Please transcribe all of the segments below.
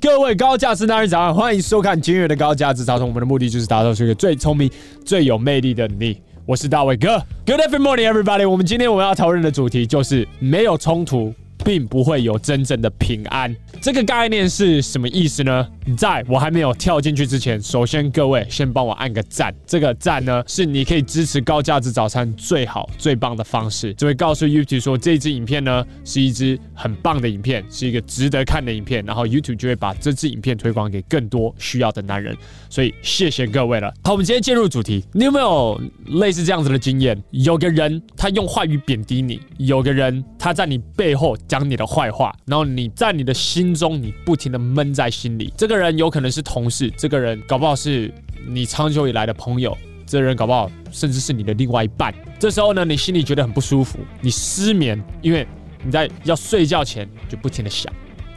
各位高价值男人早上，欢迎收看今日的高价值早餐。我们的目的就是打造出一个最聪明、最有魅力的你。我是大卫哥。Good every morning, everybody。我们今天我们要讨论的主题就是没有冲突。并不会有真正的平安，这个概念是什么意思呢？在我还没有跳进去之前，首先各位先帮我按个赞，这个赞呢是你可以支持高价值早餐最好最棒的方式，就会告诉 YouTube 说这支影片呢是一支很棒的影片，是一个值得看的影片，然后 YouTube 就会把这支影片推广给更多需要的男人，所以谢谢各位了。好，我们今天进入主题，你有没有类似这样子的经验？有个人他用话语贬低你，有个人他在你背后。讲你的坏话，然后你在你的心中，你不停的闷在心里。这个人有可能是同事，这个人搞不好是你长久以来的朋友，这个人搞不好甚至是你的另外一半。这时候呢，你心里觉得很不舒服，你失眠，因为你在要睡觉前就不停的想，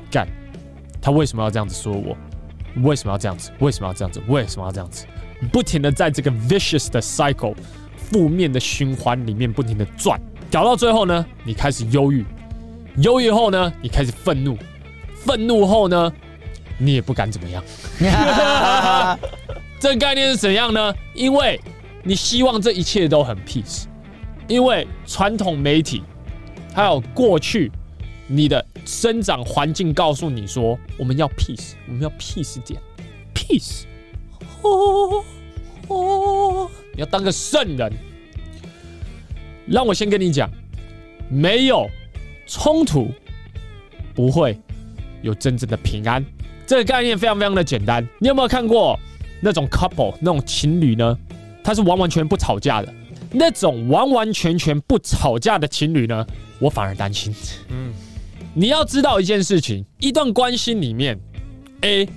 干，他为什么要这样子说我？为什么要这样子？为什么要这样子？为什么要这样子？不停的在这个 vicious 的 cycle 负面的循环里面不停的转，搞到最后呢，你开始忧郁。忧郁后呢，你开始愤怒，愤怒后呢，你也不敢怎么样。这个概念是怎样呢？因为你希望这一切都很 peace，因为传统媒体还有过去你的生长环境告诉你说，我们要 peace，我们要 peace 点，peace，哦哦，你要当个圣人。让我先跟你讲，没有。冲突不会有真正的平安，这个概念非常非常的简单。你有没有看过那种 couple 那种情侣呢？他是完完全全不吵架的，那种完完全全不吵架的情侣呢，我反而担心。嗯，你要知道一件事情，一段关系里面，A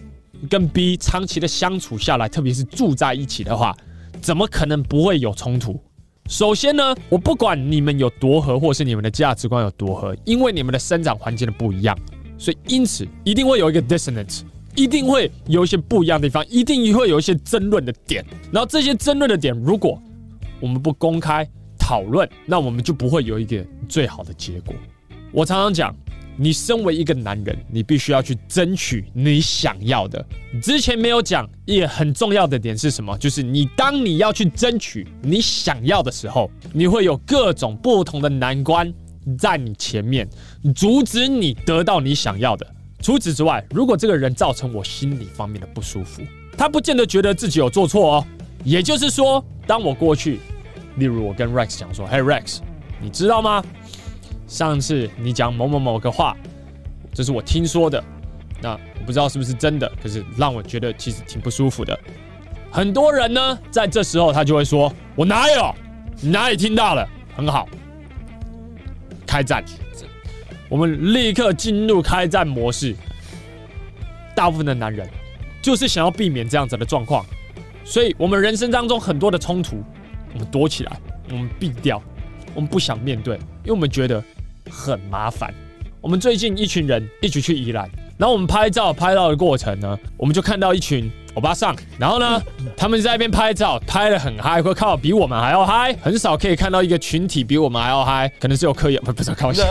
跟 B 长期的相处下来，特别是住在一起的话，怎么可能不会有冲突？首先呢，我不管你们有多合，或是你们的价值观有多合，因为你们的生长环境的不一样，所以因此一定会有一个 dissonance，一定会有一些不一样的地方，一定会有一些争论的点。然后这些争论的点，如果我们不公开讨论，那我们就不会有一个最好的结果。我常常讲。你身为一个男人，你必须要去争取你想要的。之前没有讲，也很重要的点是什么？就是你当你要去争取你想要的时候，你会有各种不同的难关在你前面，阻止你得到你想要的。除此之外，如果这个人造成我心理方面的不舒服，他不见得觉得自己有做错哦。也就是说，当我过去，例如我跟 Rex 讲说：“Hey Rex，你知道吗？”上次你讲某某某个话，这是我听说的，那我不知道是不是真的，可是让我觉得其实挺不舒服的。很多人呢，在这时候他就会说：“我哪有？哪里听到了？很好，开战！”我们立刻进入开战模式。大部分的男人就是想要避免这样子的状况，所以我们人生当中很多的冲突，我们躲起来，我们避掉，我们不想面对，因为我们觉得。很麻烦。我们最近一群人一起去宜兰，然后我们拍照拍到的过程呢，我们就看到一群欧巴桑，然后呢，他们在那边拍照，拍的很嗨，会靠比我们还要嗨。很少可以看到一个群体比我们还要嗨，可能是有科研，不 不是开玩笑，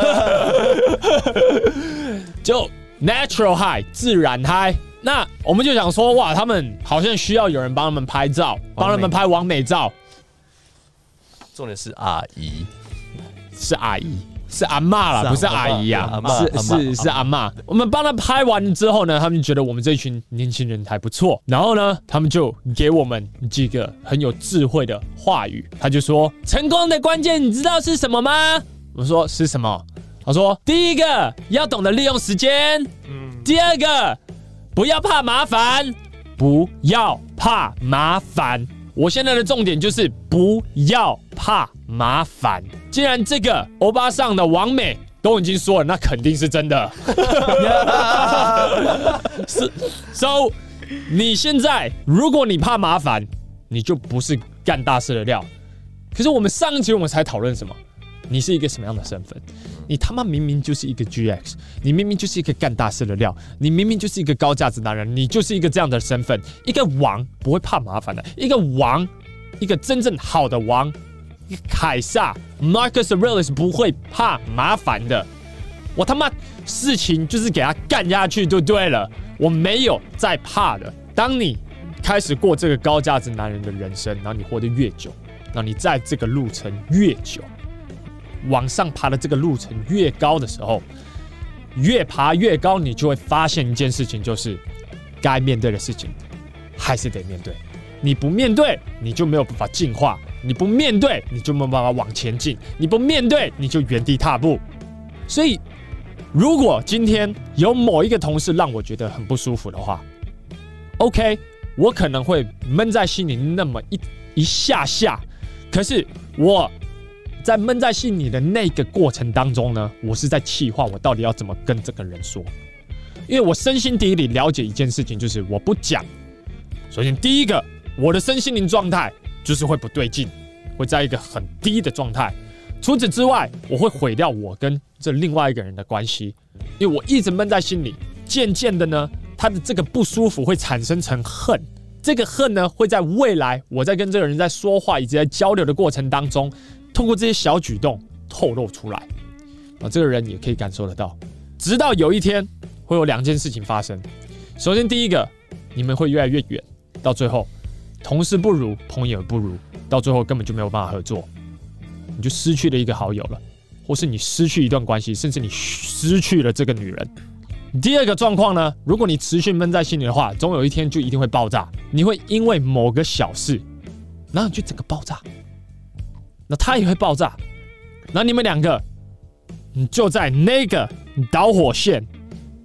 就 natural high 自然嗨。那我们就想说，哇，他们好像需要有人帮他们拍照，帮他们拍完美照。重点是阿姨，是阿姨。是阿妈啦，不是阿姨呀，是是是阿妈。我们帮他拍完之后呢，他们觉得我们这群年轻人还不错，然后呢，他们就给我们几个很有智慧的话语。他就说：“成功的关键，你知道是什么吗？”我说：“是什么？”他说：“第一个要懂得利用时间，嗯，第二个不要怕麻烦，不要怕麻烦。”我现在的重点就是不要怕麻烦。既然这个欧巴上的王美都已经说了，那肯定是真的。是，so 你现在如果你怕麻烦，你就不是干大事的料。可是我们上一集我们才讨论什么？你是一个什么样的身份？你他妈明明就是一个 GX，你明明就是一个干大事的料，你明明就是一个高价值男人，你就是一个这样的身份，一个王不会怕麻烦的，一个王，一个真正好的王，凯撒 Marcus Aurelius 不会怕麻烦的。我他妈事情就是给他干下去就对了，我没有在怕的。当你开始过这个高价值男人的人生，然后你活得越久，然后你在这个路程越久，往上爬的这个路程越高的时候，越爬越高，你就会发现一件事情，就是该面对的事情还是得面对。你不面对，你就没有办法进化；你不面对，你就没有办法往前进；你不面对，你就原地踏步。所以，如果今天有某一个同事让我觉得很不舒服的话，OK，我可能会闷在心里那么一一下下。可是我在闷在心里的那个过程当中呢，我是在气话，我到底要怎么跟这个人说？因为我深心底里了解一件事情，就是我不讲。首先，第一个。我的身心灵状态就是会不对劲，会在一个很低的状态。除此之外，我会毁掉我跟这另外一个人的关系，因为我一直闷在心里。渐渐的呢，他的这个不舒服会产生成恨，这个恨呢会在未来我在跟这个人在说话以及在交流的过程当中，通过这些小举动透露出来。啊，这个人也可以感受得到。直到有一天会有两件事情发生。首先，第一个，你们会越来越远，到最后。同事不如，朋友不如，到最后根本就没有办法合作，你就失去了一个好友了，或是你失去一段关系，甚至你失去了这个女人。第二个状况呢，如果你持续闷在心里的话，总有一天就一定会爆炸。你会因为某个小事，然后你就整个爆炸，那他也会爆炸，那你们两个，你就在那个导火线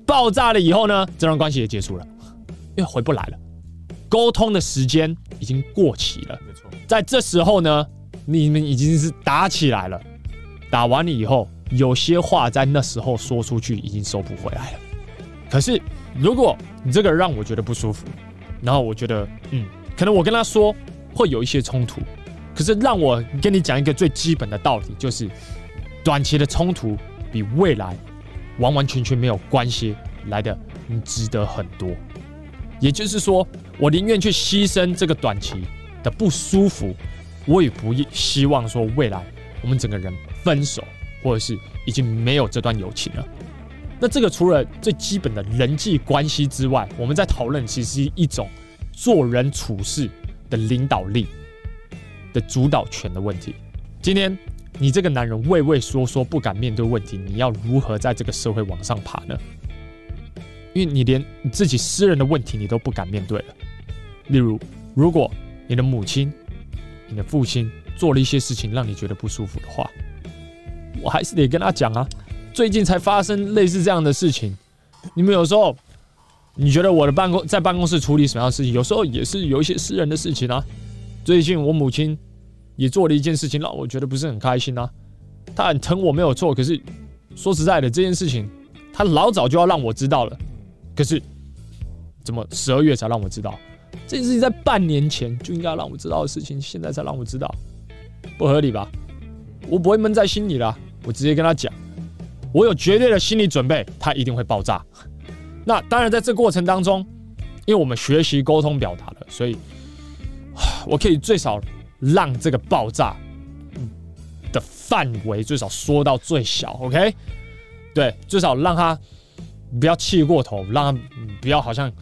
爆炸了以后呢，这段关系也结束了，因为回不来了。沟通的时间已经过期了，没错。在这时候呢，你们已经是打起来了，打完了以后，有些话在那时候说出去已经收不回来了。可是，如果你这个让我觉得不舒服，然后我觉得，嗯，可能我跟他说会有一些冲突，可是让我跟你讲一个最基本的道理，就是短期的冲突比未来完完全全没有关系来的值得很多。也就是说，我宁愿去牺牲这个短期的不舒服，我也不希望说未来我们整个人分手，或者是已经没有这段友情了。那这个除了最基本的人际关系之外，我们在讨论其实是一种做人处事的领导力的主导权的问题。今天你这个男人畏畏缩缩，不敢面对问题，你要如何在这个社会往上爬呢？因为你连你自己私人的问题你都不敢面对了，例如，如果你的母亲、你的父亲做了一些事情让你觉得不舒服的话，我还是得跟他讲啊。最近才发生类似这样的事情，你们有时候你觉得我的办公在办公室处理什么样的事情，有时候也是有一些私人的事情啊。最近我母亲也做了一件事情让我觉得不是很开心啊。她很疼我没有错，可是说实在的，这件事情她老早就要让我知道了。可是，怎么十二月才让我知道？这件事情在半年前就应该让我知道的事情，现在才让我知道，不合理吧？我不会闷在心里啦，我直接跟他讲，我有绝对的心理准备，他一定会爆炸。那当然，在这过程当中，因为我们学习沟通表达了，所以我可以最少让这个爆炸的范围最少缩到最小，OK？对，最少让他。不要气过头，让他不要好像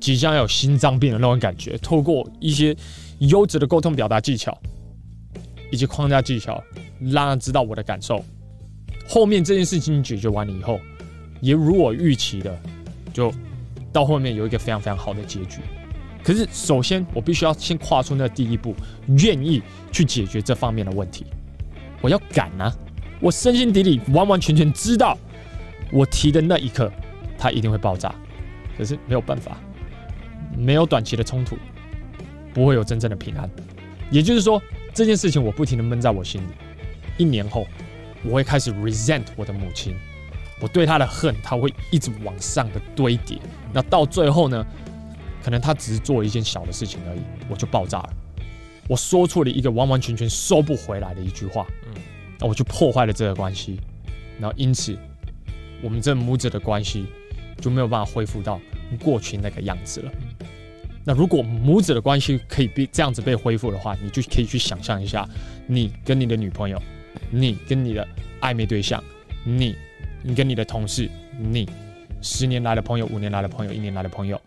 即将要有心脏病的那种感觉。透过一些优质的沟通表达技巧以及框架技巧，让他知道我的感受。后面这件事情解决完了以后，也如我预期的，就到后面有一个非常非常好的结局。可是，首先我必须要先跨出那第一步，愿意去解决这方面的问题。我要敢啊！我深心底里完完全全知道，我提的那一刻。它一定会爆炸，可是没有办法，没有短期的冲突，不会有真正的平安。也就是说，这件事情我不停的闷在我心里。一年后，我会开始 resent 我的母亲，我对她的恨，她会一直往上的堆叠。那到最后呢，可能她只是做了一件小的事情而已，我就爆炸了。我说出了一个完完全全收不回来的一句话，嗯，那我就破坏了这个关系。然后因此，我们这母子的关系。就没有办法恢复到过去那个样子了。那如果母子的关系可以被这样子被恢复的话，你就可以去想象一下，你跟你的女朋友，你跟你的暧昧对象，你，你跟你的同事，你十年来的朋友、五年来的朋友、一年来的朋友，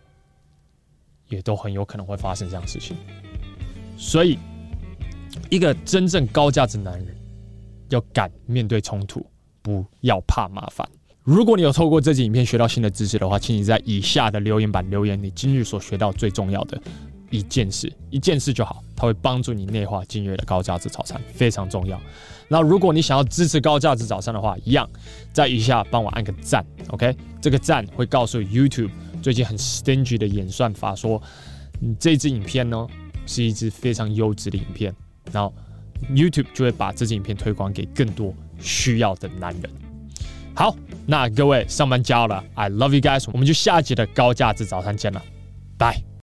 也都很有可能会发生这样的事情。所以，一个真正高价值男人要敢面对冲突，不要怕麻烦。如果你有透过这集影片学到新的知识的话，请你在以下的留言板留言你今日所学到最重要的一件事，一件事就好，它会帮助你内化今日的高价值早餐，非常重要。那如果你想要支持高价值早餐的话，一样在以下帮我按个赞，OK？这个赞会告诉 YouTube 最近很 stingy 的演算法说，你这支影片呢是一支非常优质的影片，然后 YouTube 就会把这支影片推广给更多需要的男人。好，那各位上班加油了，I love you guys，我们就下集的高价值早餐见了，拜。